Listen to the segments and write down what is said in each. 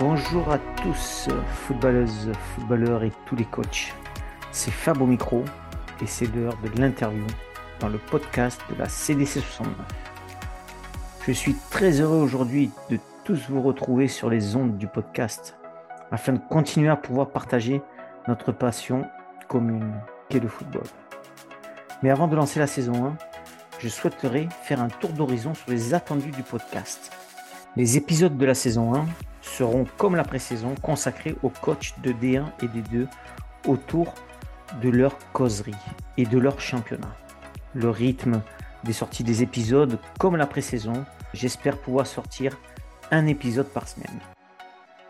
Bonjour à tous, footballeuses, footballeurs et tous les coachs. C'est Fab au micro et c'est l'heure de l'interview dans le podcast de la CDC 69. Je suis très heureux aujourd'hui de tous vous retrouver sur les ondes du podcast afin de continuer à pouvoir partager notre passion commune qu'est le football. Mais avant de lancer la saison 1, je souhaiterais faire un tour d'horizon sur les attendus du podcast. Les épisodes de la saison 1 seront, comme la pré-saison, consacrés aux coachs de D1 et D2 autour de leur causerie et de leur championnat. Le rythme des sorties des épisodes, comme la pré-saison, j'espère pouvoir sortir un épisode par semaine.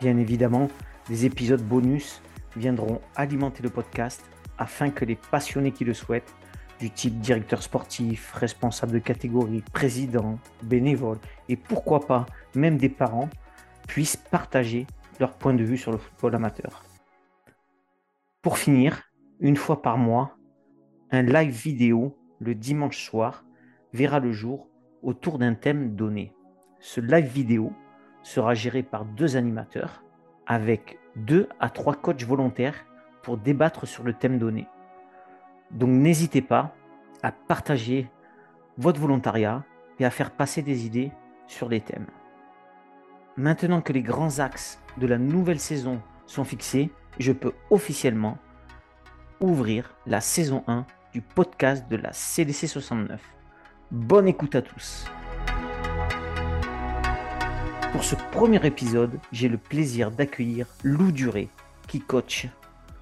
Bien évidemment, des épisodes bonus viendront alimenter le podcast afin que les passionnés qui le souhaitent, du type directeur sportif, responsable de catégorie, président, bénévole et pourquoi pas même des parents, puissent partager leur point de vue sur le football amateur. Pour finir, une fois par mois, un live vidéo le dimanche soir verra le jour autour d'un thème donné. Ce live vidéo sera géré par deux animateurs avec deux à trois coachs volontaires pour débattre sur le thème donné. Donc n'hésitez pas à partager votre volontariat et à faire passer des idées sur les thèmes. Maintenant que les grands axes de la nouvelle saison sont fixés, je peux officiellement ouvrir la saison 1 du podcast de la CDC 69. Bonne écoute à tous. Pour ce premier épisode, j'ai le plaisir d'accueillir Lou Duré, qui coach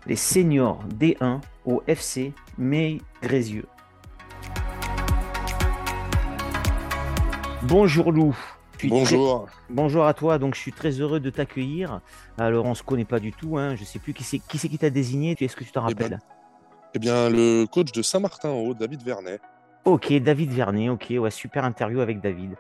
les seniors D1 au FC May Grézieux. Bonjour Lou. Bonjour. Bonjour à toi, donc je suis très heureux de t'accueillir. Alors on se connaît pas du tout, hein. je sais plus qui c'est qui, qui t'a désigné, est-ce que tu t'en Eh ben, rappelles Eh bien, le coach de Saint-Martin-en-Haut, David Vernet. Ok, David Vernet, ok, ouais, super interview avec David.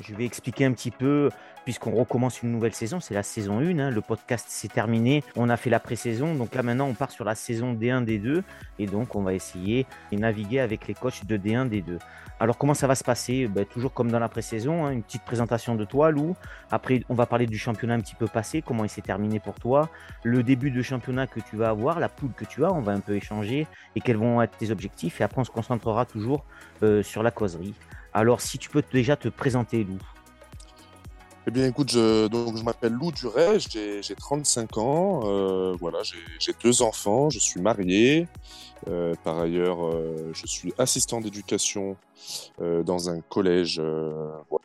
Je vais expliquer un petit peu, puisqu'on recommence une nouvelle saison, c'est la saison 1, hein, le podcast s'est terminé, on a fait la pré-saison, donc là maintenant on part sur la saison D1, D2, et donc on va essayer de naviguer avec les coachs de D1, D2. Alors comment ça va se passer? Ben, Toujours comme dans la pré-saison, hein, une petite présentation de toi Lou, après on va parler du championnat un petit peu passé, comment il s'est terminé pour toi, le début de championnat que tu vas avoir, la poule que tu as, on va un peu échanger, et quels vont être tes objectifs, et après on se concentrera toujours euh, sur la causerie. Alors, si tu peux déjà te présenter, Lou. Eh bien, écoute, je, je m'appelle Lou Duret, j'ai j'ai 35 ans, euh, voilà, j'ai- deux enfants, je suis marié. Euh, par ailleurs, euh, je suis assistant d'éducation dans un collège.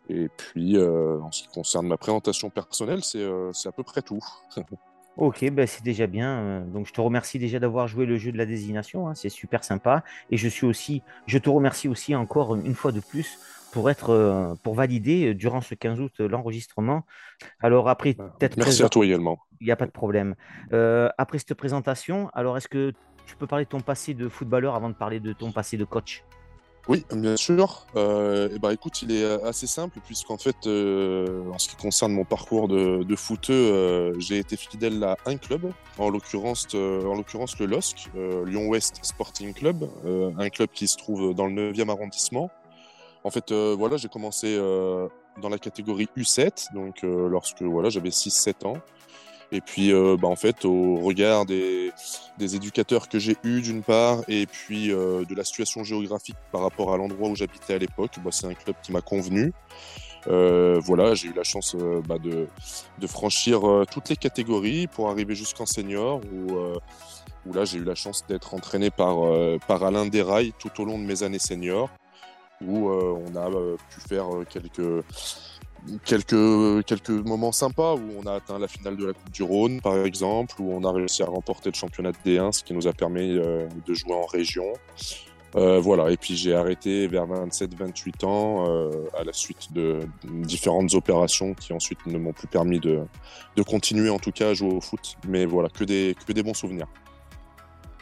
et puis, en ce qui concerne ma présentation personnelle, c'est c'est à peu près tout. Ok, ben c'est déjà bien. Donc, je te remercie déjà d'avoir joué le jeu de la désignation. hein, c'est super sympa. Et je suis aussi, je te remercie aussi encore une fois de plus pour être, pour valider durant ce 15 août l'enregistrement. Alors après, peut-être Merci à toi également. Il n'y a pas de problème. Euh, après cette présentation, alors est-ce que tu peux parler de ton passé de footballeur avant de parler de ton passé de coach? Oui, bien sûr. Euh, eh ben, écoute, il est assez simple puisqu'en fait, euh, en ce qui concerne mon parcours de, de euh, j'ai été fidèle à un club, en l'occurrence, euh, en l'occurrence le LOSC, euh, Lyon Ouest Sporting Club, un club qui se trouve dans le 9e arrondissement. En fait, voilà, j'ai commencé dans la catégorie U7, donc lorsque voilà, j'avais 6-7 ans. Et puis, euh, bah, en fait, au regard des, éducateurs que j'ai eus d'une part, et puis euh, de la situation géographique par rapport à l'endroit où j'habitais à l'époque, bah, c'est un club qui m'a convenu. Euh, voilà, j'ai eu la chance bah, de, franchir toutes les catégories pour arriver jusqu'en senior, où, là j'ai eu la chance d'être entraîné par, Alain Desrailles tout au long de mes années seniors, où on a pu faire quelques quelques, quelques moments sympas où on a atteint la finale de la Coupe du Rhône, par exemple, où on a réussi à remporter le championnat de D1, ce qui nous a permis euh, de jouer en région. Euh, voilà, et puis j'ai arrêté vers 27-28 ans euh, à la suite de différentes opérations qui ensuite ne m'ont plus permis de, de continuer en tout cas à jouer au foot. Mais voilà, que des, que des bons souvenirs.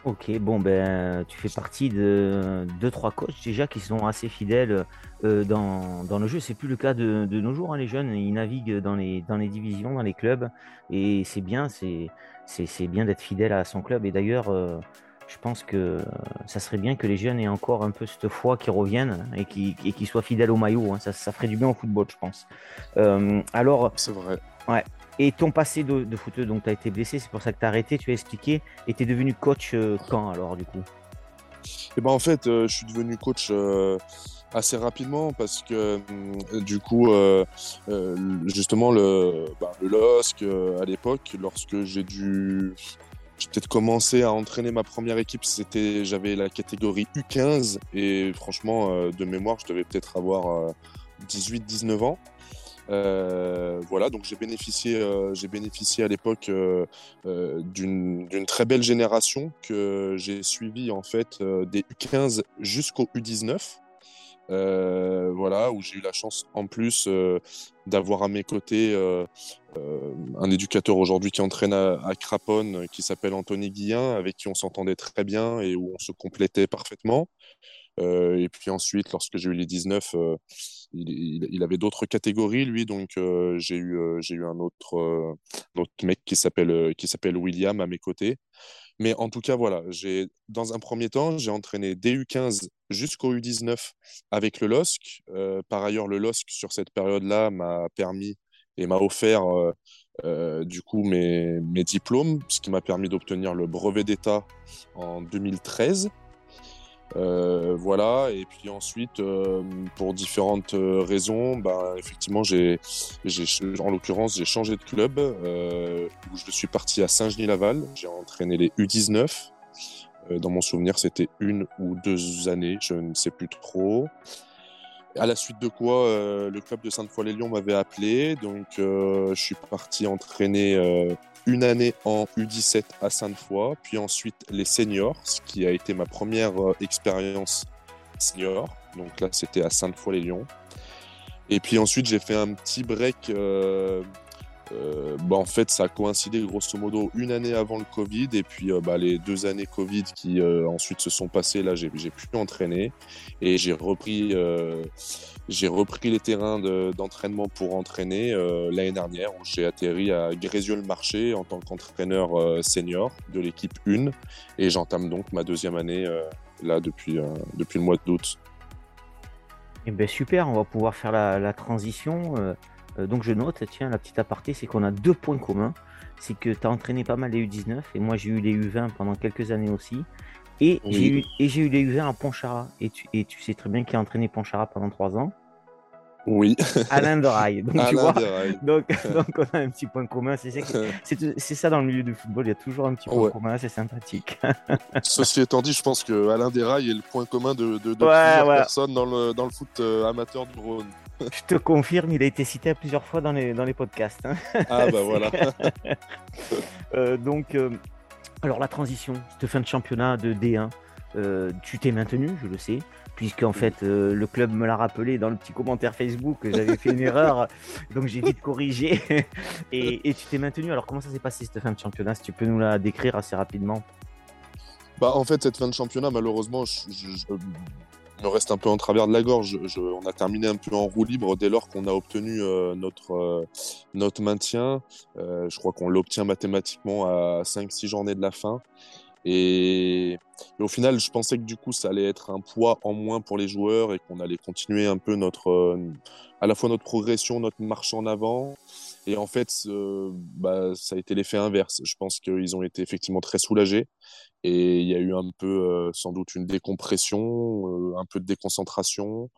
Ok, bon ben tu fais partie de deux trois coachs déjà qui sont assez fidèles euh, dans, dans le jeu. C'est plus le cas de, de nos jours. hein, les jeunes, ils naviguent dans les dans les divisions, dans les clubs, et c'est bien, c'est bien d'être fidèle à son club. Et d'ailleurs, euh, je pense que ça serait bien que les jeunes aient encore un peu cette foi qui revienne et qui et qui soient fidèles au maillot. hein. Ça ça ferait du bien au football, je pense. Euh, alors C'est vrai. Et ton passé de, de donc tu as été blessé, c'est pour ça que tu as arrêté, tu as expliqué, et tu es devenu coach quand alors du coup? Eh ben, En fait, je suis devenu coach assez rapidement parce que du coup, justement, le, bah, LOSC à l'époque, lorsque j'ai dû j'ai peut-être commencé à entraîner ma première équipe, c'était j'avais la catégorie U15 et franchement euh, de mémoire, je devais peut-être avoir 18-19 euh, ans. Euh, voilà, donc j'ai bénéficié, j'ai bénéficié à l'époque d'une très belle génération que j'ai suivi en fait des U15 jusqu'au U19. Euh, voilà, où j'ai eu la chance en plus euh, d'avoir à mes côtés euh, un éducateur aujourd'hui qui entraîne à, Craponne, qui s'appelle Anthony Guillain, avec qui on s'entendait très bien et où on se complétait parfaitement. Et puis ensuite, lorsque j'ai eu les 19, il, il, avait d'autres catégories, lui, donc j'ai eu, j'ai eu un autre, mec qui s'appelle, qui William à mes côtés. Mais en tout cas, voilà, dans un premier temps, j'ai entraîné du 15 jusqu'au U19 avec le LOSC. Euh, par ailleurs, le LOSC, sur cette période-là, m'a permis et m'a offert euh, euh, du coup mes, mes, diplômes, ce qui m'a permis d'obtenir le brevet d'État en 2013. Euh, voilà, et puis ensuite, euh, pour différentes euh, raisons, bah, effectivement, j'ai, en l'occurrence, j'ai changé de club, où je suis parti à Saint-Genis-Laval, j'ai entraîné les U19. dans mon souvenir, c'était une ou deux années, je ne sais plus trop. À la suite de quoi, le club de Sainte-Foy-les-Lyons m'avait appelé, donc je suis parti entraîner une année en U17 à Sainte-Foy, puis ensuite les seniors, ce qui a été ma première euh, expérience senior. Donc là, c'était à Sainte-Foy-les-Lyons. Et puis ensuite, j'ai fait un petit break. Euh, euh, bah, en fait, ça a coïncidé grosso modo une année avant le Covid et puis bah, les deux années Covid qui ensuite se sont passées, là j'ai pu entraîner et j'ai repris les terrains d'entraînement pour entraîner euh, l'année dernière où j'ai atterri à Grézieux-le-Marché en tant qu'entraîneur euh, senior de l'équipe 1 et j'entame donc ma deuxième année euh, là depuis, depuis le mois d'août. Eh ben super, on va pouvoir faire la, transition. Donc je note, tiens, la petite aparté, c'est qu'on a deux points communs. C'est que tu as entraîné pas mal les U19 et moi j'ai eu les U20 pendant quelques années aussi. Et j'ai eu, eu, les U20 à Ponchara. Et tu, et tu sais très bien qu'il a entraîné Ponchara pendant trois ans. Oui. Alain Doraille. Donc, tu vois, donc, donc, on a un petit point commun. C'est ça dans le milieu du football, il y a toujours un petit point commun, c'est sympathique. Ceci étant dit, je pense que Alain est le point commun de, de, plusieurs personnes dans le, dans le foot euh, amateur du Rhône. Je te confirme, il a été cité plusieurs fois dans les, dans les podcasts. Hein. Ah bah voilà. euh, donc, euh, alors la transition, cette fin de championnat de D1, euh, tu t'es maintenu, je le sais puisqu'en fait euh, le club me l'a rappelé dans le petit commentaire Facebook que j'avais fait une erreur, donc j'ai vite corrigé et, et, tu t'es maintenu. Alors comment ça s'est passé cette fin de championnat Si tu peux nous la décrire assez rapidement? Bah en fait cette fin de championnat malheureusement je, me reste un peu en travers de la gorge. on a terminé un peu en roue libre dès lors qu'on a obtenu euh, notre, euh, notre maintien. je crois qu'on l'obtient mathématiquement à 5-6 journées de la fin. Et, au final, je pensais que du coup, ça allait être un poids en moins pour les joueurs et qu'on allait continuer un peu notre, euh, à la fois notre progression, notre marche en avant. Et en fait, bah, ça a été l'effet inverse. Je pense qu'ils ont été effectivement très soulagés. Et il y a eu un peu, euh, sans doute, une décompression, euh, un peu de déconcentration,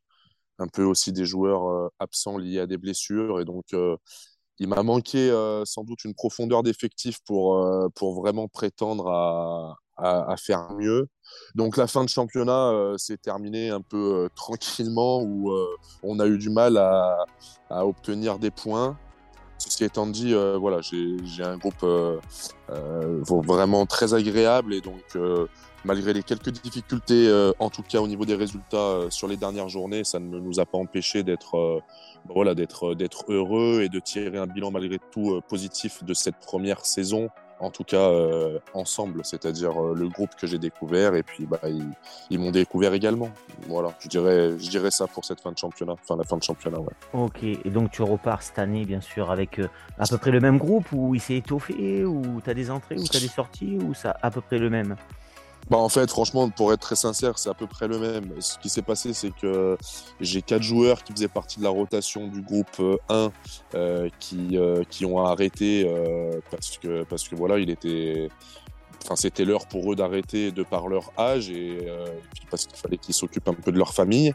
un peu aussi des joueurs absents liés à des blessures. Et donc, il m'a manqué euh, sans doute une profondeur d'effectif pour, euh, pour vraiment prétendre à, à, faire mieux. Donc la fin de championnat euh, s'est terminée un peu tranquillement où on a eu du mal à, à, obtenir des points. Ceci étant dit, voilà, j'ai un groupe vraiment très agréable et donc malgré les quelques difficultés, en tout cas au niveau des résultats sur les dernières journées, ça ne nous a pas empêché d'être voilà, d'être, euh, d'être heureux et de tirer un bilan malgré tout euh, positif de cette première saison, en tout cas euh, ensemble, c'est-à-dire le groupe que j'ai découvert et puis bah, ils, m'ont découvert également. Voilà, je dirais, je dirais ça pour cette fin de championnat, enfin la fin de championnat, ouais. Ok, et donc tu repars cette année, bien sûr, avec à peu près le même groupe ou il s'est étoffé ou tu as des entrées ou tu as des sorties ou ça à peu près le même? Bah en fait, franchement, pour être très sincère, c'est à peu près le même. Ce qui s'est passé, c'est que j'ai quatre joueurs qui faisaient partie de la rotation du groupe 1 euh, qui, euh, qui ont arrêté euh, parce que parce que voilà, il était Enfin, c'était l'heure pour eux d'arrêter de par leur âge et, puis parce qu'il fallait qu'ils s'occupent un peu de leur famille.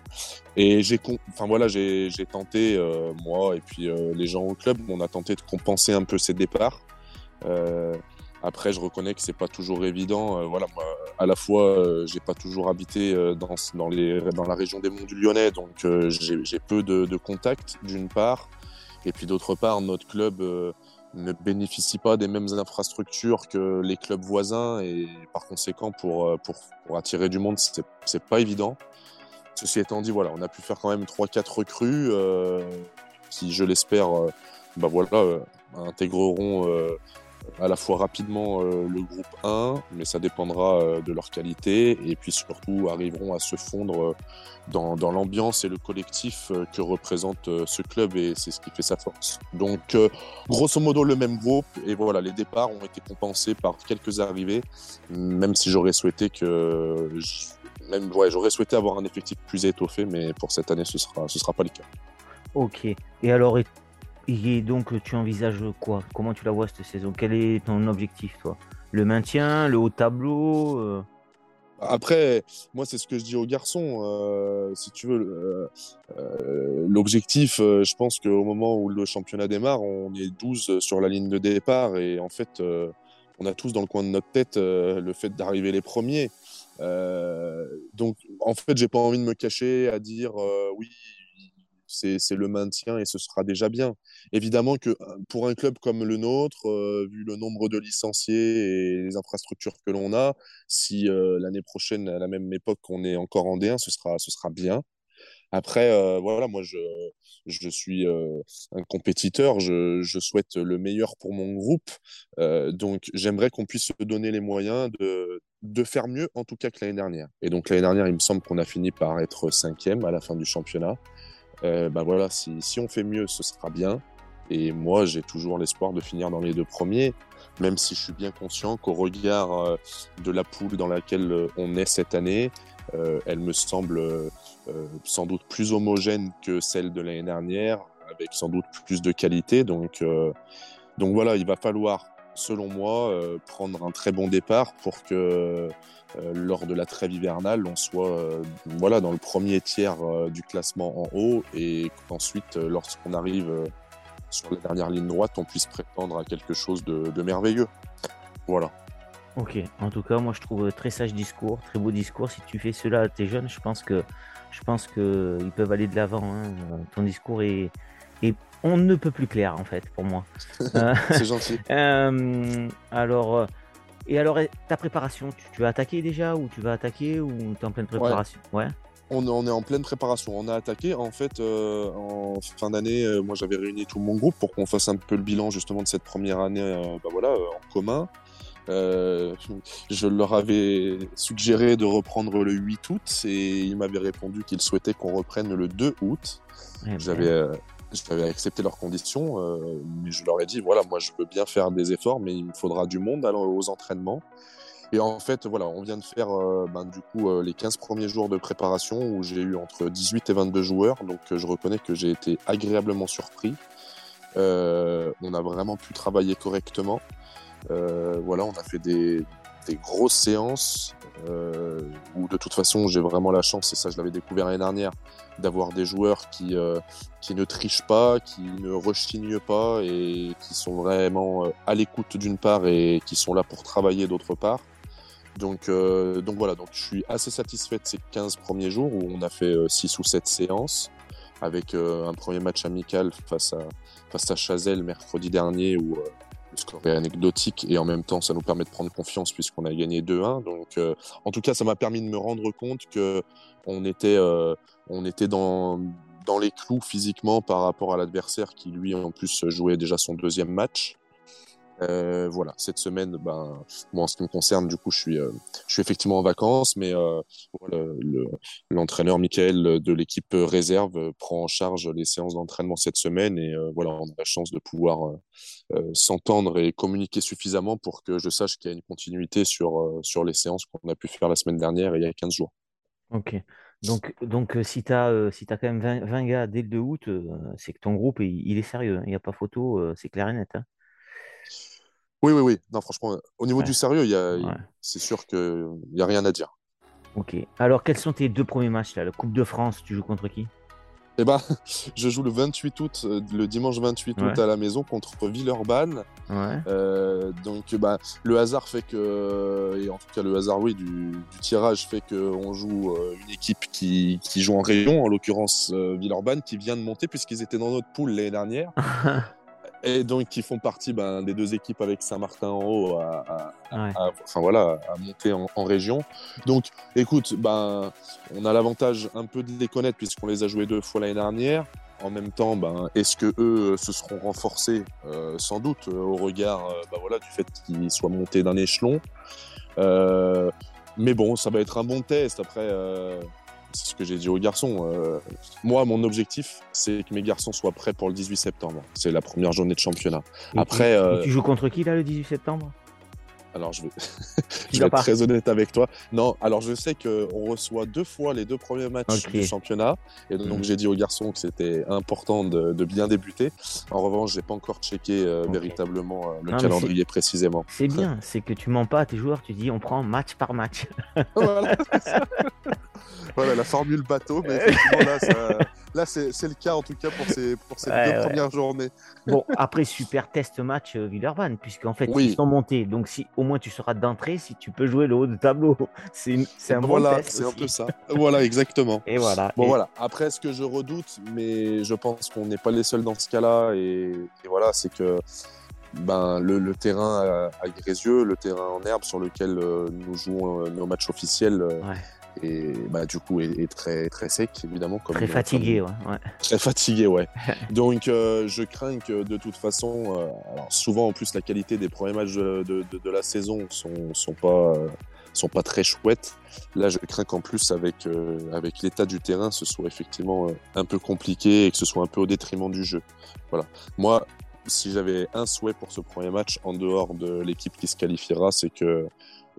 Et j'ai, enfin voilà, j'ai, tenté moi et puis les gens au club, on a tenté de compenser un peu ces départs. Après, je reconnais que c'est pas toujours évident. Euh, voilà, à la fois, euh, j'ai pas toujours habité euh, dans, dans, la région des Monts du Lyonnais, donc j'ai peu de, contacts d'une part, et puis d'autre part, notre club ne bénéficie pas des mêmes infrastructures que les clubs voisins, et par conséquent, pour, pour, pour attirer du monde, c'est pas évident. Ceci étant dit, voilà, on a pu faire quand même 3-4 recrues qui, je l'espère, bah voilà, intégreront à la fois rapidement euh, le groupe 1, mais ça dépendra euh, de leur qualité, et puis surtout arriveront à se fondre euh, dans, dans l'ambiance et le collectif que représente ce club, et c'est ce qui fait sa force. Donc, grosso modo, le même groupe, et voilà, les départs ont été compensés par quelques arrivées, même si j'aurais souhaité que... Même, ouais, j'aurais souhaité avoir un effectif plus étoffé, mais pour cette année, ce sera, ce sera pas le cas. Ok. Et alors, et donc, tu envisages quoi? Comment tu la vois cette saison? Quel est ton objectif, toi? Le maintien, le haut tableau euh? Après, moi, c'est ce que je dis aux garçons. Euh, si tu veux, euh, l'objectif, je pense qu'au moment où le championnat démarre, on est 12 sur la ligne de départ. Et en fait, on a tous dans le coin de notre tête le fait d'arriver les premiers. donc, en fait, j'ai pas envie de me cacher à dire oui, c'est le maintien et ce sera déjà bien. Évidemment que euh, pour un club comme le nôtre, euh, vu le nombre de licenciés et les infrastructures que l'on a, si euh, l'année prochaine, à la même époque, on est encore en D1, ce sera, ce sera bien. Après, voilà, moi, je, je suis un compétiteur, je, je, souhaite le meilleur pour mon groupe. donc, j'aimerais qu'on puisse se donner les moyens de, de faire mieux, en tout cas, que l'année dernière. Et donc, l'année dernière, il me semble qu'on a fini par être cinquième à la fin du championnat. Euh, bah voilà, si, on fait mieux, ce sera bien. Et moi, j'ai toujours l'espoir de finir dans les deux premiers, même si je suis bien conscient qu'au regard euh, de la poule dans laquelle euh, on est cette année, elle me semble sans doute plus homogène que celle de l'année dernière, avec sans doute plus de qualité. Donc, donc voilà, il va falloir, selon moi, prendre un très bon départ pour que euh, lors de la trêve hivernale, on soit euh, voilà, dans le premier tiers euh, du classement en haut et qu'ensuite, lorsqu'on arrive sur la dernière ligne droite, on puisse prétendre à quelque chose de, merveilleux. Voilà. Ok, en tout cas, moi je trouve très sage discours, très beau discours. Si tu fais cela à tes jeunes, je pense je qu'ils peuvent aller de l'avant. Hein. Ton discours est, on ne peut plus clair en fait pour moi. C'est gentil. alors, et alors, ta préparation, tu, vas attaquer déjà ou tu vas attaquer ou tu es en pleine préparation? Ouais. On, est en pleine préparation. On a attaqué. En fait, euh, en fin d'année, euh, moi j'avais réuni tout mon groupe pour qu'on fasse un peu le bilan justement de cette première année euh, bah voilà, en commun. je leur avais suggéré de reprendre le 8 août et ils m'avaient répondu qu'ils souhaitaient qu'on reprenne le 2 août. Eh j'avais j'avais accepté leurs conditions, euh, mais je leur ai dit voilà, moi je veux bien faire des efforts, mais il me faudra du monde aux entraînements. Et en fait, voilà, on vient de faire euh, ben, du coup euh, les 15 premiers jours de préparation où j'ai eu entre 18 et 22 joueurs, donc je reconnais que j'ai été agréablement surpris. on a vraiment pu travailler correctement. voilà, on a fait des, des grosses séances euh, où de toute façon j'ai vraiment la chance, et ça je l'avais découvert l'année dernière, d'avoir des joueurs qui, euh, qui ne trichent pas, qui ne rechignent pas et qui sont vraiment euh, à l'écoute d'une part et qui sont là pour travailler d'autre part. Donc, euh, donc voilà, donc je suis assez satisfait de ces 15 premiers jours où on a fait 6 ou 7 séances avec un premier match amical face à, face à Chazelle mercredi dernier où score est anecdotique et en même temps ça nous permet de prendre confiance puisqu'on a gagné 2-1. Donc euh, en tout cas ça m'a permis de me rendre compte que on était, euh, on était dans, dans les clous physiquement par rapport à l'adversaire qui lui en plus jouait déjà son deuxième match. Euh, voilà, cette semaine, ben, moi en ce qui me concerne, du coup, je suis, euh, je suis effectivement en vacances, mais euh, l'entraîneur Michael de l'équipe réserve prend en charge les séances d'entraînement cette semaine et voilà, on a la chance de pouvoir s'entendre et communiquer suffisamment pour que je sache qu'il y a une continuité sur, sur les séances qu'on a pu faire la semaine dernière et il y a 15 jours. Ok. Donc, donc si tu as, si quand même 20, gars dès le 2 août, c'est que ton groupe, il, est sérieux. Hein. Il n'y a pas photo, c'est clair et net. Hein. Oui, oui, oui. Non, franchement, au niveau du sérieux, il y a, c'est sûr qu'il n'y a rien à dire. Ok. Alors, quels sont tes deux premiers matchs là? La Coupe de France, tu joues contre qui? Eh ben, je joue le 28 août, euh, le dimanche 28 août à la maison contre Villeurbanne. Ouais. Euh, donc, bah, le hasard fait que, et en tout cas le hasard, oui, du, tirage fait qu'on joue euh, une équipe qui, qui, joue en rayon, en l'occurrence Villeurbanne, qui vient de monter puisqu'ils étaient dans notre poule l'année dernière. et donc qui font partie ben, des deux équipes avec Saint-Martin en haut à, enfin, voilà, à monter en, région. Donc écoute, ben, on a l'avantage un peu de les connaître puisqu'on les a joués deux fois l'année dernière. En même temps, ben, est-ce que eux se seront renforcés? Euh, Sans doute, euh, au regard euh, ben, voilà, du fait qu'ils soient montés d'un échelon. mais bon, ça va être un bon test. Après, c'est ce que j'ai dit aux garçons. Euh, moi, mon objectif, c'est que mes garçons soient prêts pour le 18 septembre. C'est la première journée de championnat. Après, tu, tu joues contre qui là le 18 septembre? Alors, je vais, je vais être très honnête avec toi. Non, alors je sais qu'on reçoit deux fois les deux premiers matchs du championnat. Et donc, hmm. j'ai dit aux garçons que c'était important de, bien débuter. En revanche, j'ai pas encore checké euh, véritablement euh, le calendrier précisément. C'est bien, c'est que tu ments pas à tes joueurs, tu dis on prend match par match. voilà, voilà, la formule bateau, mais effectivement, là, ça là, c'est le cas en tout cas pour ces, pour ces deux premières journées. Bon, après, super test match euh, Villeurbanne, puisqu'en fait, ils sont montés. Donc, si au moins tu seras d'entrée, si tu peux jouer le haut de tableau, c'est un bon test. c'est un peu ça. voilà, exactement. Et voilà. Bon, voilà. Après, ce que je redoute, mais je pense qu'on n'est pas les seuls dans ce cas-là, et, voilà, c'est que ben, le, terrain à, Grésieux, le terrain en herbe sur lequel euh, nous jouons euh, nos matchs officiels, et bah, du coup est, très très sec évidemment comme très fatigué ouais, très fatigué ouais. Donc euh, je crains que de toute façon euh, alors souvent en plus la qualité des premiers matchs de, de, la saison sont sont pas sont pas très chouettes. Là je crains qu'en plus avec euh, avec l'état du terrain ce soit effectivement un peu compliqué et que ce soit un peu au détriment du jeu. Voilà. Moi si j'avais un souhait pour ce premier match en dehors de l'équipe qui se qualifiera c'est que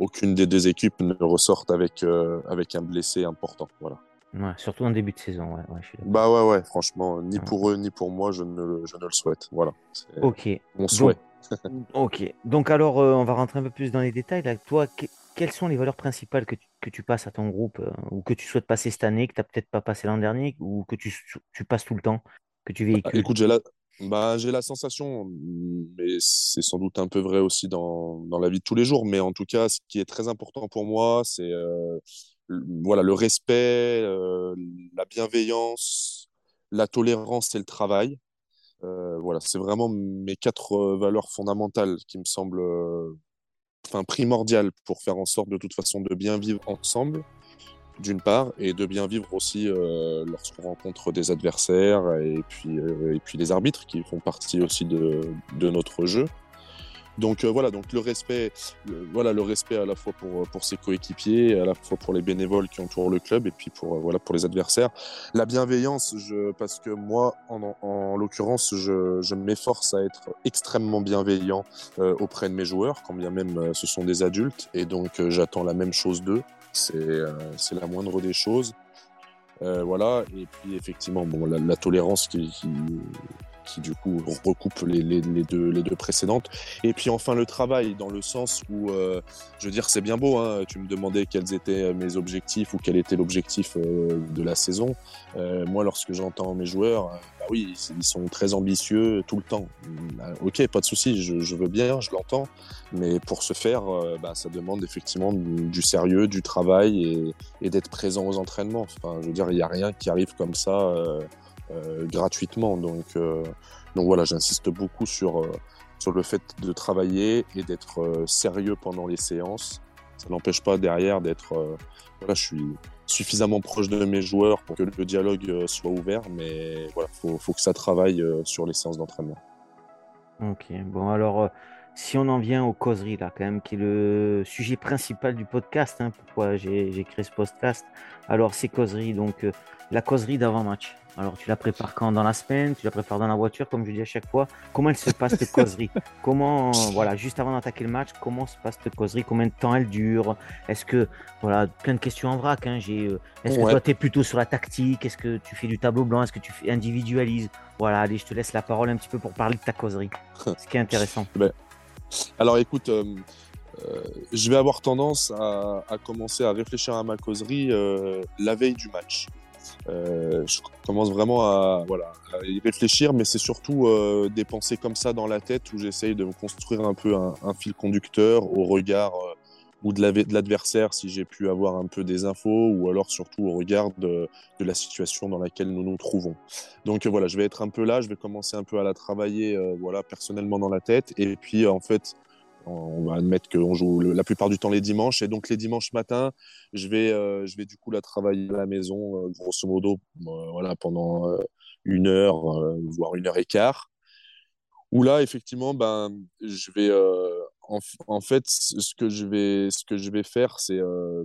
aucune des deux équipes ne ressorte avec, euh, avec un blessé important. Voilà. Ouais, surtout en début de saison. Ouais, ouais, bah ouais, ouais, franchement, ni pour eux, ni pour moi, je ne, je ne le souhaite. Voilà. Ok. Mon souhait. ok. Donc alors, euh, on va rentrer un peu plus dans les détails. Là. Toi, quelles sont les valeurs principales que tu, que tu passes à ton groupe euh, ou que tu souhaites passer cette année, que tu n'as peut-être pas passé l'an dernier ou que tu, tu, passes tout le temps, que tu bah, véhicules? Écoute, j'ai la, bah, j'ai la sensation, mais c'est sans doute un peu vrai aussi dans, dans, la vie de tous les jours, mais en tout cas, ce qui est très important pour moi, c'est euh, voilà, le respect, euh, la bienveillance, la tolérance et le travail. Euh, voilà, c'est vraiment mes quatre valeurs fondamentales qui me semblent enfin, primordiales pour faire en sorte de toute façon de bien vivre ensemble d'une part, et de bien vivre aussi euh, lorsqu'on rencontre des adversaires et puis, euh, et puis les arbitres qui font partie aussi de, de notre jeu. Donc euh, voilà, donc le respect, voilà le respect à la fois pour, pour ses coéquipiers, à la fois pour les bénévoles qui entourent le club et puis pour voilà pour les adversaires. La bienveillance, je, parce que moi, en, en, l'occurrence, je, je m'efforce à être extrêmement bienveillant auprès de mes joueurs, quand bien même ce sont des adultes, et donc j'attends la même chose d'eux. Euh, c'est la moindre des choses. Euh, voilà, et puis effectivement, la, tolérance qui, du coup recoupe les, deux, précédentes. Et puis enfin le travail, dans le sens où, euh, je veux dire, c'est bien beau, hein, tu me demandais quels étaient mes objectifs ou quel était l'objectif de la saison. moi, lorsque j'entends mes joueurs, bah oui, ils sont très ambitieux tout le temps. Bah, ok, pas de souci, je, veux bien, je l'entends. Mais pour ce faire, euh, bah, ça demande effectivement du, sérieux, du travail et, d'être présent aux entraînements. Enfin, je veux dire, il n'y a rien qui arrive comme ça euh, euh, gratuitement. Donc, donc voilà, j'insiste beaucoup sur, sur le fait de travailler et d'être sérieux pendant les séances. Ça n'empêche pas derrière d'être. voilà, je suis suffisamment proche de mes joueurs pour que le dialogue soit ouvert, mais voilà, faut, faut que ça travaille sur les séances d'entraînement. Ok, bon alors si on en vient aux causeries, là, quand même, qui est le sujet principal du podcast, hein, pourquoi j'ai créé ce podcast. Alors, ces causeries, donc, euh, la causerie d'avant-match. Alors, tu la prépares quand Dans la semaine? Tu la prépares dans la voiture, comme je dis à chaque fois? Comment elle se passe, cette causerie? Comment, voilà, juste avant d'attaquer le match, comment se passe cette causerie? Combien de temps elle dure? Est-ce que, voilà, plein de questions en vrac. Hein, euh, Est-ce que toi, tu es plutôt sur la tactique? Est-ce que tu fais du tableau blanc? Est-ce que tu individualises? Voilà, allez, je te laisse la parole un petit peu pour parler de ta causerie. ce qui est intéressant. Ben, alors écoute, euh, euh, je vais avoir tendance à, commencer à réfléchir à ma causerie euh, la veille du match. Je commence vraiment à, voilà, y réfléchir, mais c'est surtout des pensées comme ça dans la tête où j'essaye de construire un peu un, fil conducteur au regard ou de l'adversaire si j'ai pu avoir un peu des infos, ou alors surtout au regard de, de, la situation dans laquelle nous nous trouvons. Donc voilà, je vais être un peu là, je vais commencer un peu à la travailler euh, voilà, personnellement dans la tête, et puis en fait, on va admettre qu'on joue la plupart du temps les dimanches, et donc les dimanches matins, je vais, euh, je vais du coup la travailler à la maison, euh, grosso modo, voilà, pendant une heure, voire une heure et quart. Où là, effectivement, ben, je vais, en, fait, ce que je vais, ce que je vais faire, c'est euh,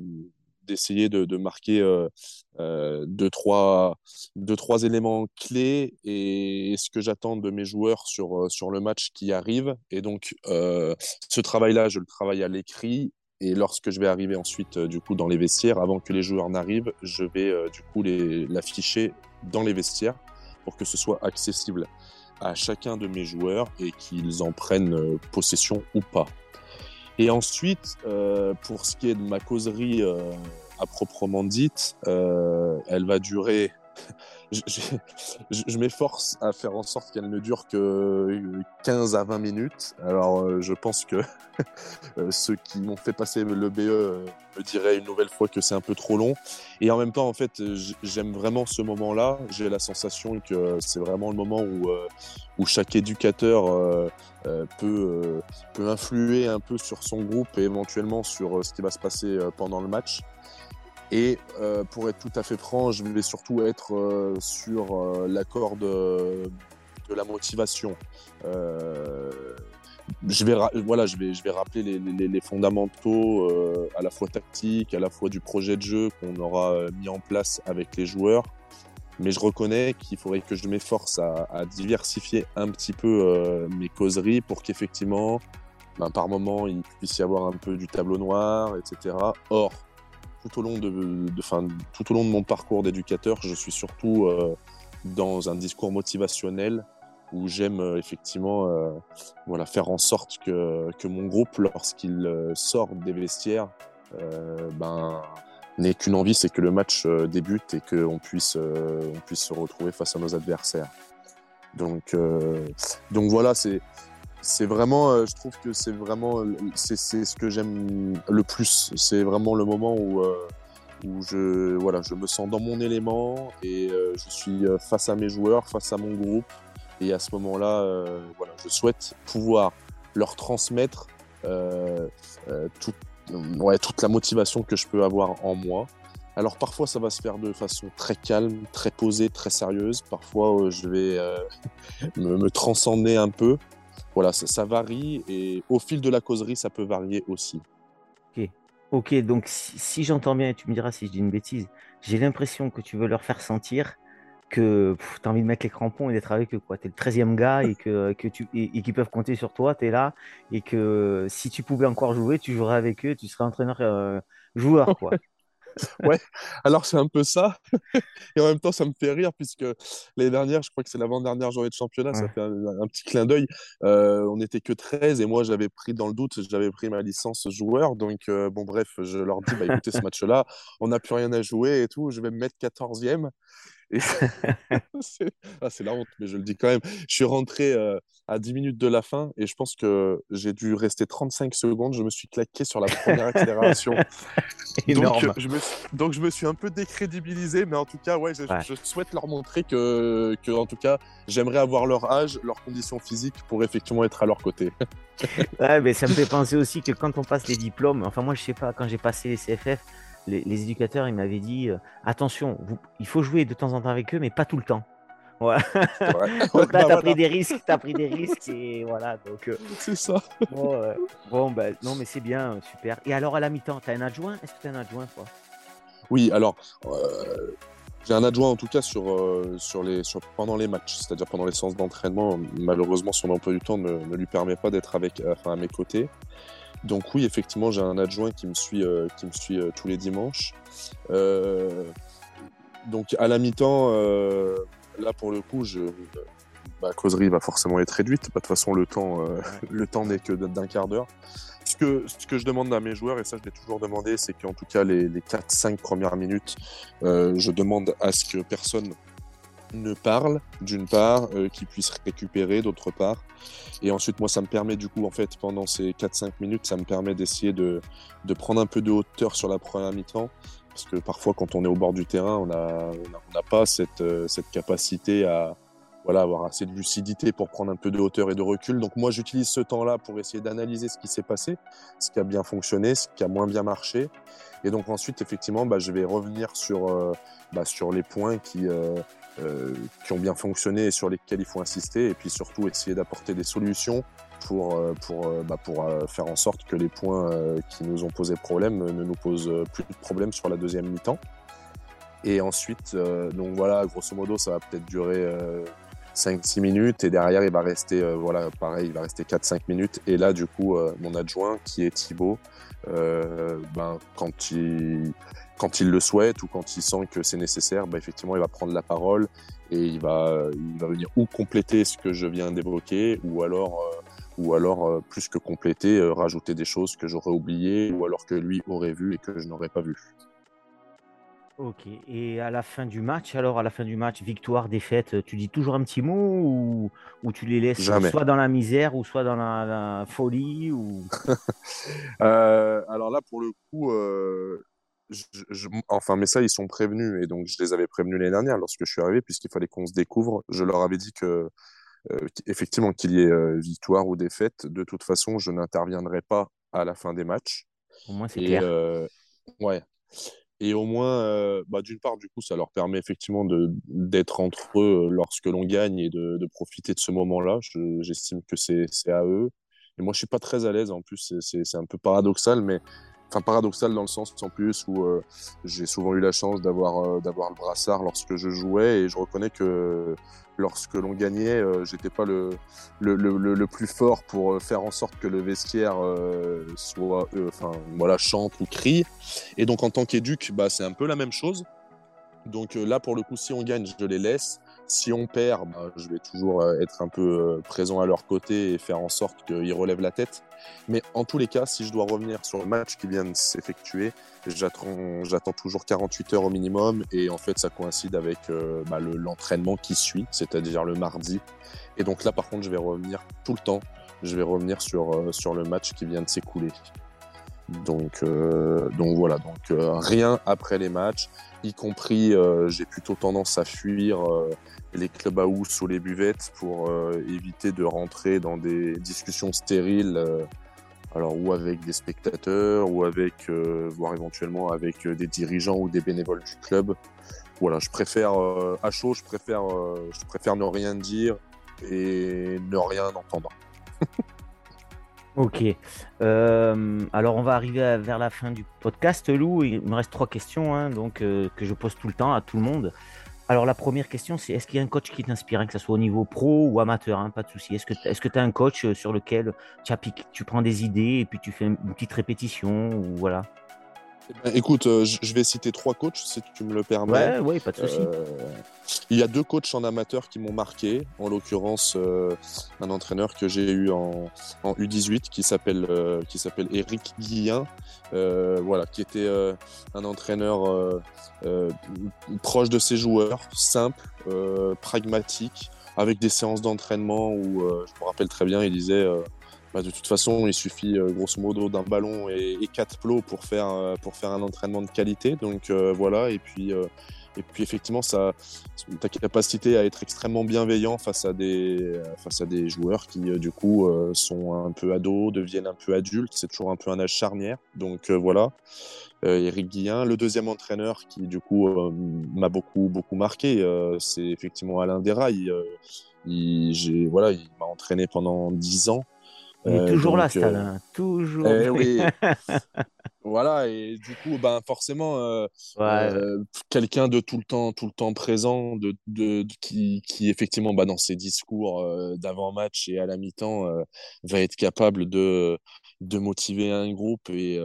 d'essayer de, marquer euh, euh, deux, trois, deux, trois éléments clés et, ce que j'attends de mes joueurs sur, sur le match qui arrive. Et donc, ce travail-là, je le travaille à l'écrit. Et lorsque je vais arriver ensuite du coup dans les vestiaires, avant que les joueurs n'arrivent, je vais du coup l'afficher dans les vestiaires pour que ce soit accessible à chacun de mes joueurs et qu'ils en prennent euh, possession ou pas. Et ensuite, euh, pour ce qui est de ma causerie euh, à proprement dite, elle va durer je, m'efforce à faire en sorte qu'elle ne dure que 15 à 20 minutes. Alors, euh, je pense que euh, ceux qui m'ont fait passer le BE euh, me diraient une nouvelle fois que c'est un peu trop long. Et en même temps, en fait, j'aime vraiment ce moment-là. J'ai la sensation que c'est vraiment le moment où, où chaque éducateur peut, peut influer un peu sur son groupe et éventuellement sur ce qui va se passer pendant le match. Et euh, pour être tout à fait franc, je vais surtout être euh, sur euh, l'accord de, de, la motivation. je vais, voilà, je vais, je vais rappeler les, les, les fondamentaux à la fois tactiques, à la fois du projet de jeu qu'on aura mis en place avec les joueurs. Mais je reconnais qu'il faudrait que je m'efforce à, à, diversifier un petit peu mes causeries pour qu'effectivement, ben, par moment, il puisse y avoir un peu du tableau noir, etc. Or, tout au long de, de tout au long de mon parcours d'éducateur, je suis surtout euh, dans un discours motivationnel où j'aime euh, effectivement euh, voilà, faire en sorte que, que mon groupe, lorsqu'il sort des vestiaires, ben, n'ait qu'une envie, c'est que le match débute et qu'on puisse, on puisse se retrouver face à nos adversaires. Donc, donc voilà, c'est c'est vraiment, euh, je trouve que c'est vraiment, c'est ce que j'aime le plus. C'est vraiment le moment où, euh, où je, voilà, je me sens dans mon élément et euh, je suis face à mes joueurs, face à mon groupe. Et à ce moment-là, voilà, je souhaite pouvoir leur transmettre toute, ouais, toute la motivation que je peux avoir en moi. Alors parfois ça va se faire de façon très calme, très posée, très sérieuse. Parfois je vais me, me, transcender un peu voilà, ça, varie et au fil de la causerie, ça peut varier aussi. Ok, ok. Donc si, j'entends bien, et tu me diras si je dis une bêtise, j'ai l'impression que tu veux leur faire sentir que tu as envie de mettre les crampons et d'être avec eux. Tu es le 13e gars et que, que tu, et, qu'ils peuvent compter sur toi, tu es là. Et que si tu pouvais encore jouer, tu jouerais avec eux, tu serais entraîneur euh, joueur. Quoi. ouais, alors c'est un peu ça. et en même temps, ça me fait rire puisque l'année dernière, je crois que c'est l'avant-dernière journée de championnat, ça fait un, petit clin d'œil. Euh, on n'était que 13 et moi, j'avais pris dans le doute, j'avais pris ma licence joueur. Donc, euh, bon, bref, je leur dis, bah, écoutez, ce match-là, on n'a plus rien à jouer et tout, je vais me mettre 14e. Ah, c'est la honte, mais je le dis quand même. Je suis rentré euh, à 10 minutes de la fin et je pense que j'ai dû rester 35 secondes. Je me suis claqué sur la première accélération. donc, je me suis, donc, je me suis un peu décrédibilisé, mais en tout cas, ouais, je, souhaite leur montrer que, que en tout cas, j'aimerais avoir leur âge, leurs conditions physiques pour effectivement être à leur côté. ouais, mais ça me fait penser aussi que quand on passe les diplômes, enfin, moi, je sais pas, quand j'ai passé les CFF, les, éducateurs, ils m'avaient dit euh, attention, il faut jouer de temps en temps avec eux, mais pas tout le temps. Ouais. donc là, tu as pris des risques, tu as pris des risques et voilà. Donc, c'est ça. Bon, ben, non, mais c'est bien, super. Et alors, à la mi-temps, tu as un adjoint? Est-ce que tu as un adjoint, toi? Oui, alors, j'ai un adjoint en tout cas sur, sur les, sur, pendant les matchs, c'est-à-dire pendant les séances d'entraînement. Malheureusement, son emploi du temps ne, ne lui permet pas d'être avec, enfin, à mes côtés. Donc oui, effectivement, j'ai un adjoint qui me suit, euh, qui me suit euh, tous les dimanches. Euh, donc à la mi-temps, là pour le coup, je, ma causerie va forcément être réduite. Bah, de toute façon, le temps, le temps n'est que d'un quart d'heure. Ce que, ce que je demande à mes joueurs, et ça je l'ai toujours demandé, c'est qu'en tout cas les, les 4-5 premières minutes, je demande à ce que personne ne parle, d'une part, euh, qui puisse récupérer, d'autre part. Et ensuite, moi, ça me permet, du coup, en fait, pendant ces 4-5 minutes, ça me permet d'essayer de, de, prendre un peu de hauteur sur la première mi-temps. Parce que parfois, quand on est au bord du terrain, on n'a on pas cette, euh, cette capacité à voilà, avoir assez de lucidité pour prendre un peu de hauteur et de recul. Donc, moi, j'utilise ce temps-là pour essayer d'analyser ce qui s'est passé, ce qui a bien fonctionné, ce qui a moins bien marché. Et donc, ensuite, effectivement, bah, je vais revenir sur, euh, bah, sur les points qui, euh, qui ont bien fonctionné et sur lesquels il faut insister, et puis surtout essayer d'apporter des solutions pour, euh, pour, euh, bah, pour faire en sorte que les points qui nous ont posé problème ne nous posent plus de problème sur la deuxième mi-temps. Et ensuite, donc voilà, grosso modo, ça va peut-être durer 5-6 minutes et derrière il va rester voilà pareil il va rester 4-5 minutes et là du coup mon adjoint qui est Thibaut ben, quand il quand il le souhaite ou quand il sent que c'est nécessaire, bah, effectivement, il va prendre la parole et il va, il va venir ou compléter ce que je viens d'évoquer ou alors, euh, ou alors euh, plus que compléter, euh, rajouter des choses que j'aurais oubliées ou alors que lui aurait vu et que je n'aurais pas vu. Ok, et à la fin du match, alors à la fin du match, victoire, défaite, tu dis toujours un petit mot ou, ou tu les laisses soit dans la misère ou soit dans la, folie ou... alors là, pour le coup, enfin, mais ça, ils sont prévenus. Et donc, je les avais prévenus l'année dernière lorsque je suis arrivé, puisqu'il fallait qu'on se découvre. Je leur avais dit que, euh, effectivement, qu'il y ait euh, victoire ou défaite, de toute façon, je n'interviendrai pas à la fin des matchs. Au moins, c'est clair. Euh, ouais. Et au moins, bah, d'une part, du coup, ça leur permet effectivement d'être entre eux lorsque l'on gagne et de, de, profiter de ce moment-là. J'estime que c'est à eux. Et moi, je suis pas très à l'aise. En plus, c'est un peu paradoxal, mais enfin paradoxal dans le sens en plus où euh, j'ai souvent eu la chance d'avoir euh, d'avoir le brassard lorsque je jouais et je reconnais que lorsque l'on gagnait euh, j'étais pas le le, le le, plus fort pour faire en sorte que le vestiaire soit enfin voilà chante ou crie. Et donc en tant qu'éduc bah c'est un peu la même chose. Donc là pour le coup si on gagne je les laisse si on perd, bah, je vais toujours euh, être un peu euh, présent à leur côté et faire en sorte qu'ils relèvent la tête. Mais en tous les cas, si je dois revenir sur le match qui vient de s'effectuer, j'attends toujours 48 heures au minimum et en fait ça coïncide avec euh, bah, l'entraînement qui suit, c'est-à-dire le mardi. Et donc là par contre je vais revenir tout le temps, je vais revenir sur, sur le match qui vient de s'écouler. Donc, donc voilà, donc rien après les matchs, y compris j'ai plutôt tendance à fuir les clubhouse ou les buvettes pour euh, éviter de rentrer dans des discussions stériles, euh, alors ou avec des spectateurs ou avec, euh, voire éventuellement avec des dirigeants ou des bénévoles du club. Voilà, je préfère à chaud, je préfère, je préfère ne rien dire et ne rien entendre. Ok. alors on va arriver vers la fin du podcast, Lou. Il me reste trois questions, hein, donc que je pose tout le temps à tout le monde. Alors la première question, c'est est-ce qu'il y a un coach qui t'inspire, hein, que ce soit au niveau pro ou amateur, hein, pas de souci. Est-ce que tu as un coach euh, sur lequel tu, tu prends des idées et puis tu fais une petite répétition ou voilà? Écoute, euh, je vais citer trois coachs si tu me le permets. Ouais, ouais, pas de souci. Euh, il y a deux coachs en amateur qui m'ont marqué. En l'occurrence, euh, un entraîneur que j'ai eu en, U18 qui s'appelle qui s'appelle Eric Guillin, voilà, qui était un entraîneur proche de ses joueurs, simple, pragmatique, avec des séances d'entraînement où je me rappelle très bien, il disait bah, de toute façon, il suffit grosso modo d'un ballon et, quatre plots pour faire, pour faire un entraînement de qualité. Donc voilà, et puis et puis effectivement, ça, ta capacité à être extrêmement bienveillant face à des, face à des joueurs qui du coup euh, sont un peu ados, deviennent un peu adultes, c'est toujours un peu un âge charnière. Donc euh, voilà, euh, Eric Guillin. Le deuxième entraîneur qui du coup m'a beaucoup beaucoup marqué, c'est effectivement Alain Desrailles. il, voilà, il m'a entraîné pendant dix ans. Il est toujours là, Stalin. Toujours. Eh oui. Voilà, et du coup, ben, forcément, euh, euh, quelqu'un de tout le temps, tout le temps présent, de, de, qui, qui, effectivement, bah, dans ses discours euh, d'avant-match et à la mi-temps, va être capable de, de motiver un groupe. Et,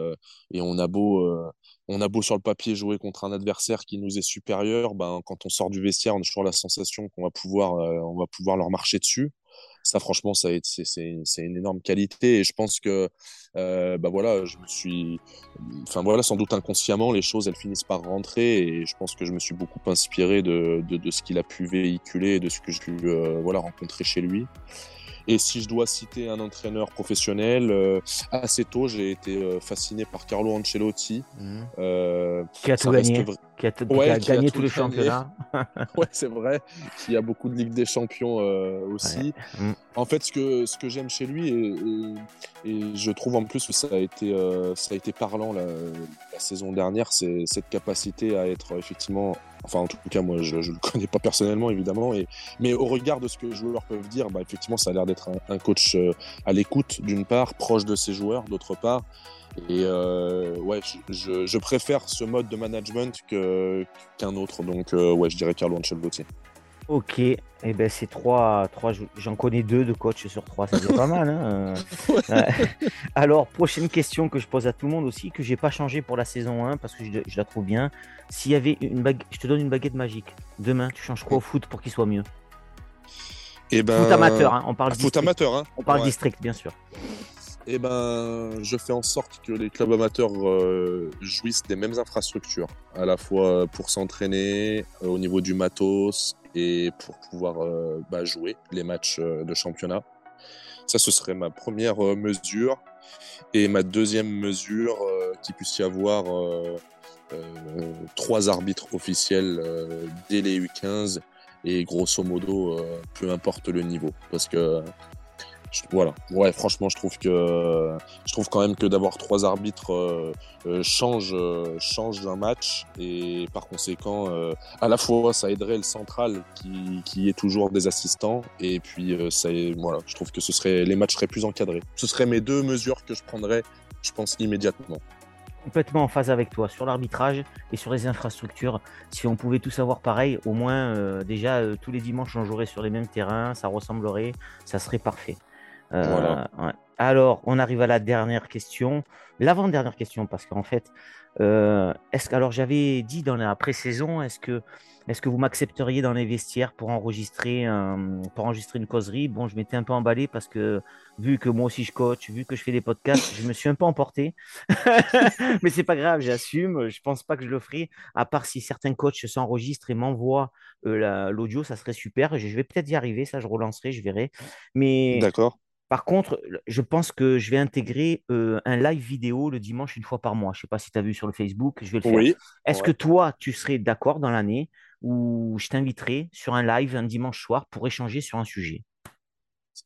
et on, a beau, on a beau sur le papier jouer contre un adversaire qui nous est supérieur, ben, quand on sort du vestiaire, on a toujours la sensation qu'on va pouvoir, on va pouvoir leur marcher dessus ça franchement ça c'est une énorme qualité et je pense que euh, bah voilà je me suis enfin voilà sans doute inconsciemment les choses elles finissent par rentrer et je pense que je me suis beaucoup inspiré de, de, de ce qu'il a pu véhiculer et de ce que j'ai pu euh, voilà rencontrer chez lui et si je dois citer un entraîneur professionnel, euh, assez tôt, j'ai été euh, fasciné par Carlo Ancelotti. Mhm. Euh, qui a tout gagné. Qui a, gagné tous les championnats. ouais, c'est vrai. Qui a beaucoup de Ligue des Champions aussi. Mhm. En fait, ce que, ce que j'aime chez lui, et, et, je trouve en plus que ça a été, ça a été parlant la, la saison dernière, c'est cette capacité à être effectivement Enfin, en tout cas, moi, je ne le connais pas personnellement, évidemment. Et... Mais au regard de ce que les joueurs peuvent dire, bah, effectivement, ça a l'air d'être un, coach euh, à l'écoute, d'une part, proche de ses joueurs, d'autre part. Et euh, ouais, je, je, préfère ce mode de management qu'un autre. Donc, euh, ouais, je dirais Carlo Ancelotti. Ok, et eh ben c'est trois, trois j'en connais deux de coach sur trois, ça c'est pas mal. Hein Alors, prochaine question que je pose à tout le monde aussi, que j'ai pas changé pour la saison 1 parce que je, la trouve bien. S'il y avait une bague, je te donne une baguette magique. Demain, tu changes quoi au foot pour qu'il soit mieux? Et eh ben... Foot amateur, hein, on parle. foot amateur, hein. On parle district, bien sûr. Eh ben, je fais en sorte que les clubs amateurs euh, jouissent des mêmes infrastructures, à la fois pour s'entraîner, euh, au niveau du matos et pour pouvoir euh, bah, jouer les matchs de championnat. Ça, ce serait ma première mesure. Et ma deuxième mesure, qu'il puisse y avoir trois arbitres officiels dès les U15 et grosso modo, peu importe le niveau. Parce que voilà. Ouais, franchement, je trouve que je trouve quand même que d'avoir trois arbitres euh, euh, change euh, change d'un match et par conséquent, à la fois ça aiderait le central qui, qui est toujours des assistants et puis ça voilà, je trouve que ce serait les matchs seraient plus encadrés. Ce seraient mes deux mesures que je prendrais, je pense immédiatement complètement en phase avec toi sur l'arbitrage et sur les infrastructures. Si on pouvait tout savoir pareil, au moins déjà tous les dimanches on jouerait sur les mêmes terrains, ça ressemblerait, ça serait parfait. Euh, Alors, on arrive à la dernière question, l'avant-dernière question, parce qu'en fait, euh, est-ce que, alors j'avais dit dans la pré-saison, est-ce que, est-ce que vous m'accepteriez dans les vestiaires pour enregistrer, pour enregistrer une causerie? Bon, je m'étais un peu emballé parce que vu que moi aussi je coach, vu que je fais des podcasts, je me suis un peu emporté. Mais c'est pas grave, j'assume. Je pense pas que je le ferai, à part si certains coachs s'enregistrent et m'envoient euh, l'audio, ça serait super. Je vais peut-être y arriver, ça je relancerai, je verrai. Mais d'accord. Par contre, je pense que je vais intégrer euh, un live vidéo le dimanche une fois par mois. Je ne sais pas si tu as vu sur le Facebook, je vais le faire. Oui. Est-ce que toi, tu serais d'accord dans l'année où je t'inviterai sur un live un dimanche soir pour échanger sur un sujet?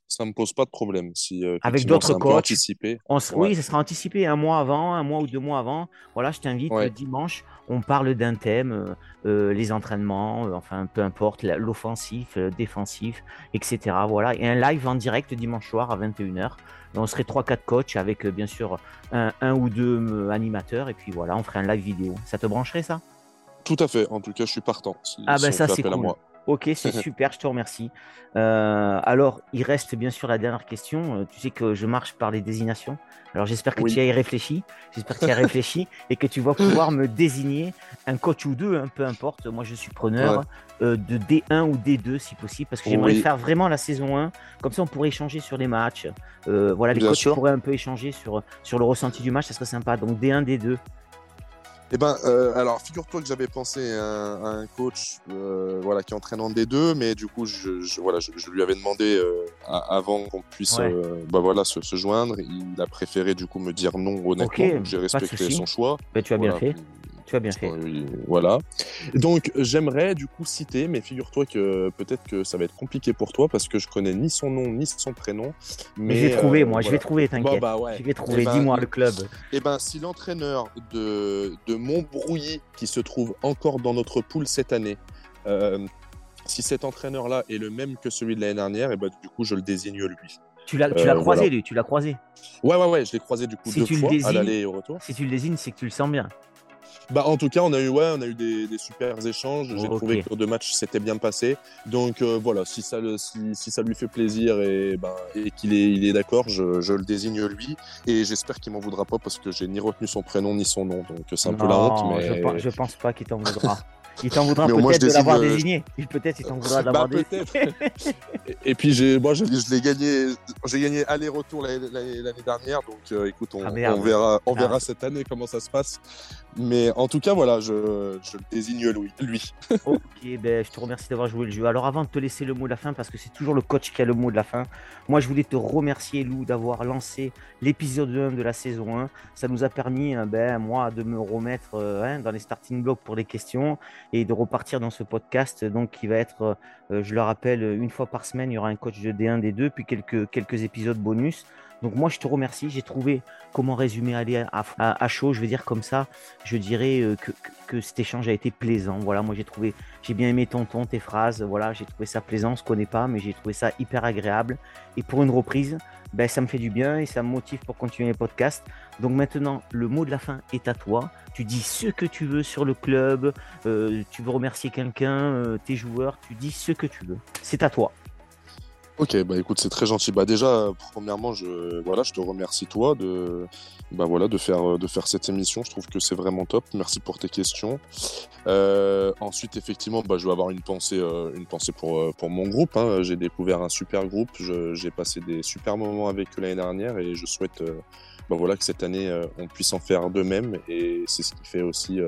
Ça me pose pas de problème. Si, euh, Avec d'autres coachs. Anticipé. Oui, ça sera anticipé un mois avant, un mois ou deux mois avant. Voilà, je t'invite le dimanche. On parle d'un thème, euh, euh, les entraînements, enfin peu importe, l'offensif, le défensif, etc. Voilà, et un live en direct dimanche soir à 21h. On serait 3-4 coachs avec bien sûr un, un ou deux animateurs. Et puis voilà, on ferait un live vidéo. Ça te brancherait ça? Tout à fait. En tout cas, je suis partant. ah ben ça c'est cool. moi. Ok, c'est super, je te remercie. Euh, alors, il reste bien sûr la dernière question. Euh, tu sais que je marche par les désignations. Alors, j'espère que tu y as réfléchi. J'espère que tu y as réfléchi et que tu vas pouvoir me désigner un coach ou deux, hein, peu importe. Moi, je suis preneur euh, de D1 ou D2 si possible, parce que j'aimerais faire vraiment la saison 1. Comme ça, on pourrait échanger sur les matchs. voilà, les coachs pourraient un peu échanger sur, sur le ressenti du match. Ça serait sympa. Donc, D1, D2. Eh ben, euh, alors figure-toi que j'avais pensé à un, à un coach, euh, voilà, qui entraîne en D2, mais du coup, je, je- voilà, je, je lui avais demandé euh, à- avant qu'on puisse, Ouais. euh, bah voilà, se, se joindre. Il a préféré du coup me dire non honnêtement. J'ai respecté son choix. Ben, tu as bien fait. Tu as bien fait. Voilà. Donc j'aimerais du coup citer, mais figure-toi que peut-être que ça va être compliqué pour toi parce que je connais ni son nom ni son prénom. Mais, Mais je vais trouver, euh, moi, je vais trouver, t'inquiète. bah ouais. Je vais trouver, Eh ben, dis-moi le club. Eh ben, si l'entraîneur de, de Montbrouilly, qui se trouve encore dans notre poule cette année, euh, si cet entraîneur-là est le même que celui de l'année dernière, et ben, du coup, je le désigne lui. Tu l'as tu euh, l'as croisé, voilà. lui, tu l'as croisé. Ouais, ouais, ouais, je l'ai croisé du coup Si deux fois, à l'aller et au retour. Si tu le désignes, c'est que tu le sens bien. Bah, en tout cas, on a eu, ouais, on a eu des, des super échanges. J'ai trouvé que le deux matchs s'était bien passé. Donc euh, voilà, si ça, le- si, si ça lui fait plaisir et, ben, et qu'il est, il est d'accord, je, je le désigne lui. Et j'espère qu'il m'en voudra pas parce que j'ai ni retenu son prénom ni son nom. Donc c'est un peu la honte. Mais... je, pense, je pense pas qu'il t'en voudra. Il t'en voudra peut-être de l'avoir euh, désigné. Peut-être il t'en voudra de Bah, l'avoir désigné. Et, puis j'ai, moi, je, je l'ai gagné, j'ai gagné aller-retour l'année, dernière. Donc, euh, écoute, on, Ah, on verra, on Ah. verra cette année comment ça se passe. Mais en tout cas, voilà, je, je le désigne lui. lui. Ok, ben, je te remercie d'avoir joué le jeu. Alors avant de te laisser le mot de la fin, parce que c'est toujours le coach qui a le mot de la fin, moi je voulais te remercier Lou d'avoir lancé l'épisode 1 de la saison 1. Ça nous a permis, euh, ben, moi, de me remettre euh, hein, dans les starting blocks pour les questions et de repartir dans ce podcast donc, qui va être, euh, je le rappelle, une fois par semaine, il y aura un coach de D1, D2, puis quelques, quelques épisodes bonus. Donc moi je te remercie, j'ai trouvé comment résumer aller à, chaud, je vais dire comme ça, je dirais euh, que cet échange a été plaisant. Voilà, moi j'ai trouvé j'ai bien aimé ton ton, tes phrases. Voilà, j'ai trouvé ça plaisant. On se connaît pas, mais j'ai trouvé ça hyper agréable. Et pour une reprise, ben, ça me fait du bien et ça me motive pour continuer les podcasts. Donc maintenant, le mot de la fin est à toi. Tu dis ce que tu veux sur le club. euh, tu veux remercier quelqu'un, euh, tes joueurs. Tu dis ce que tu veux. C'est à toi. Ok, bah écoute, c'est très gentil. Bah déjà, premièrement, je voilà, je te remercie toi de bah voilà de faire de faire cette émission. Je trouve que c'est vraiment top. Merci pour tes questions. Euh, ensuite, effectivement, bah je vais avoir une pensée euh, une pensée pour euh, pour mon groupe. hein. J'ai découvert un super groupe. J'ai passé des super moments avec eux l'année dernière et je souhaite euh, bah voilà que cette année on puisse en faire de même. Et c'est ce qui fait aussi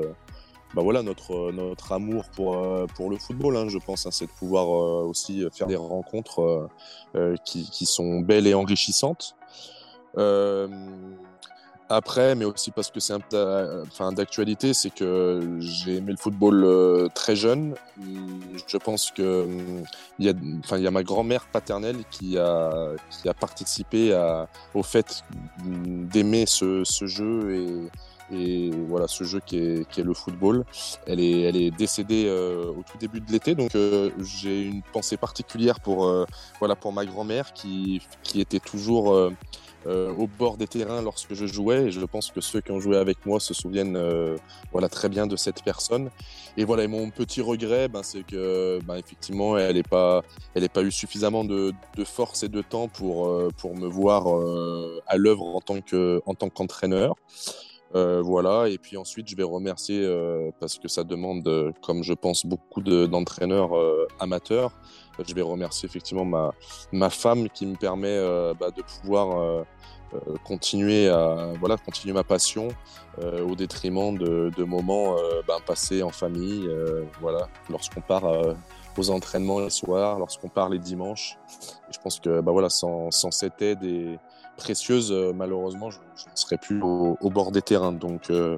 bah voilà notre notre amour pour euh, pour le football hein, je pense hein, c'est de pouvoir euh, aussi faire des rencontres euh, euh, qui, sont belles et enrichissantes. Euh, après mais aussi parce que c'est enfin d'actualité c'est que j'ai aimé le football euh, très jeune. Je pense que hum, il y a enfin il y a ma grand-mère paternelle qui a qui a participé au fait hum, d'aimer ce, ce jeu et et voilà ce jeu qui est, qui est le football. Elle est, elle est décédée euh, au tout début de l'été, donc euh, j'ai une pensée particulière pour, euh, voilà, pour ma grand-mère qui, qui était toujours euh, euh, au bord des terrains lorsque je jouais. Et je pense que ceux qui ont joué avec moi se souviennent euh, voilà, très bien de cette personne. Et voilà, et mon petit regret, ben, c'est que ben, effectivement, elle n'a pas, elle pas eu suffisamment de, de force et de temps pour, euh, pour me voir euh, à l'œuvre en tant que, en tant qu'entraîneur. Euh, voilà, et puis ensuite je vais remercier euh, parce que ça demande, euh, comme je pense beaucoup de- d'entraîneurs euh, amateurs, je vais remercier effectivement ma, ma femme qui me permet euh, bah, de pouvoir continuer à voilà continuer ma passion au détriment de, de moments ben, passés en famille, voilà, lorsqu'on part aux entraînements les soirs, lorsqu'on part les dimanches. Je pense que bah, voilà, sans, sans cette aide et précieuse, euh, malheureusement, je, ne serais plus au, bord des terrains. Donc euh,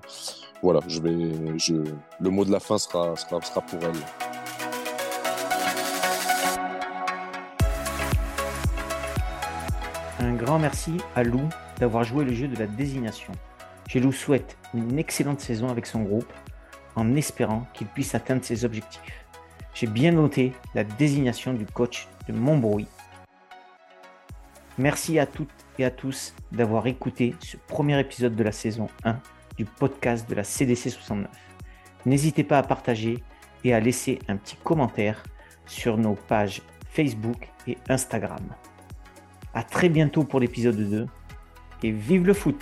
voilà, je vais, le mot de la fin sera, sera, sera pour elle. Un grand merci à Lou d'avoir joué le jeu de la désignation. Je lui souhaite une excellente saison avec son groupe en espérant qu'il puisse atteindre ses objectifs. J'ai bien noté la désignation du coach de Montbrouille. Merci à toutes et à tous d'avoir écouté ce premier épisode de la saison 1 du podcast de la CDC 69. N'hésitez pas à partager et à laisser un petit commentaire sur nos pages Facebook et Instagram. À très bientôt pour l'épisode 2 et vive le foot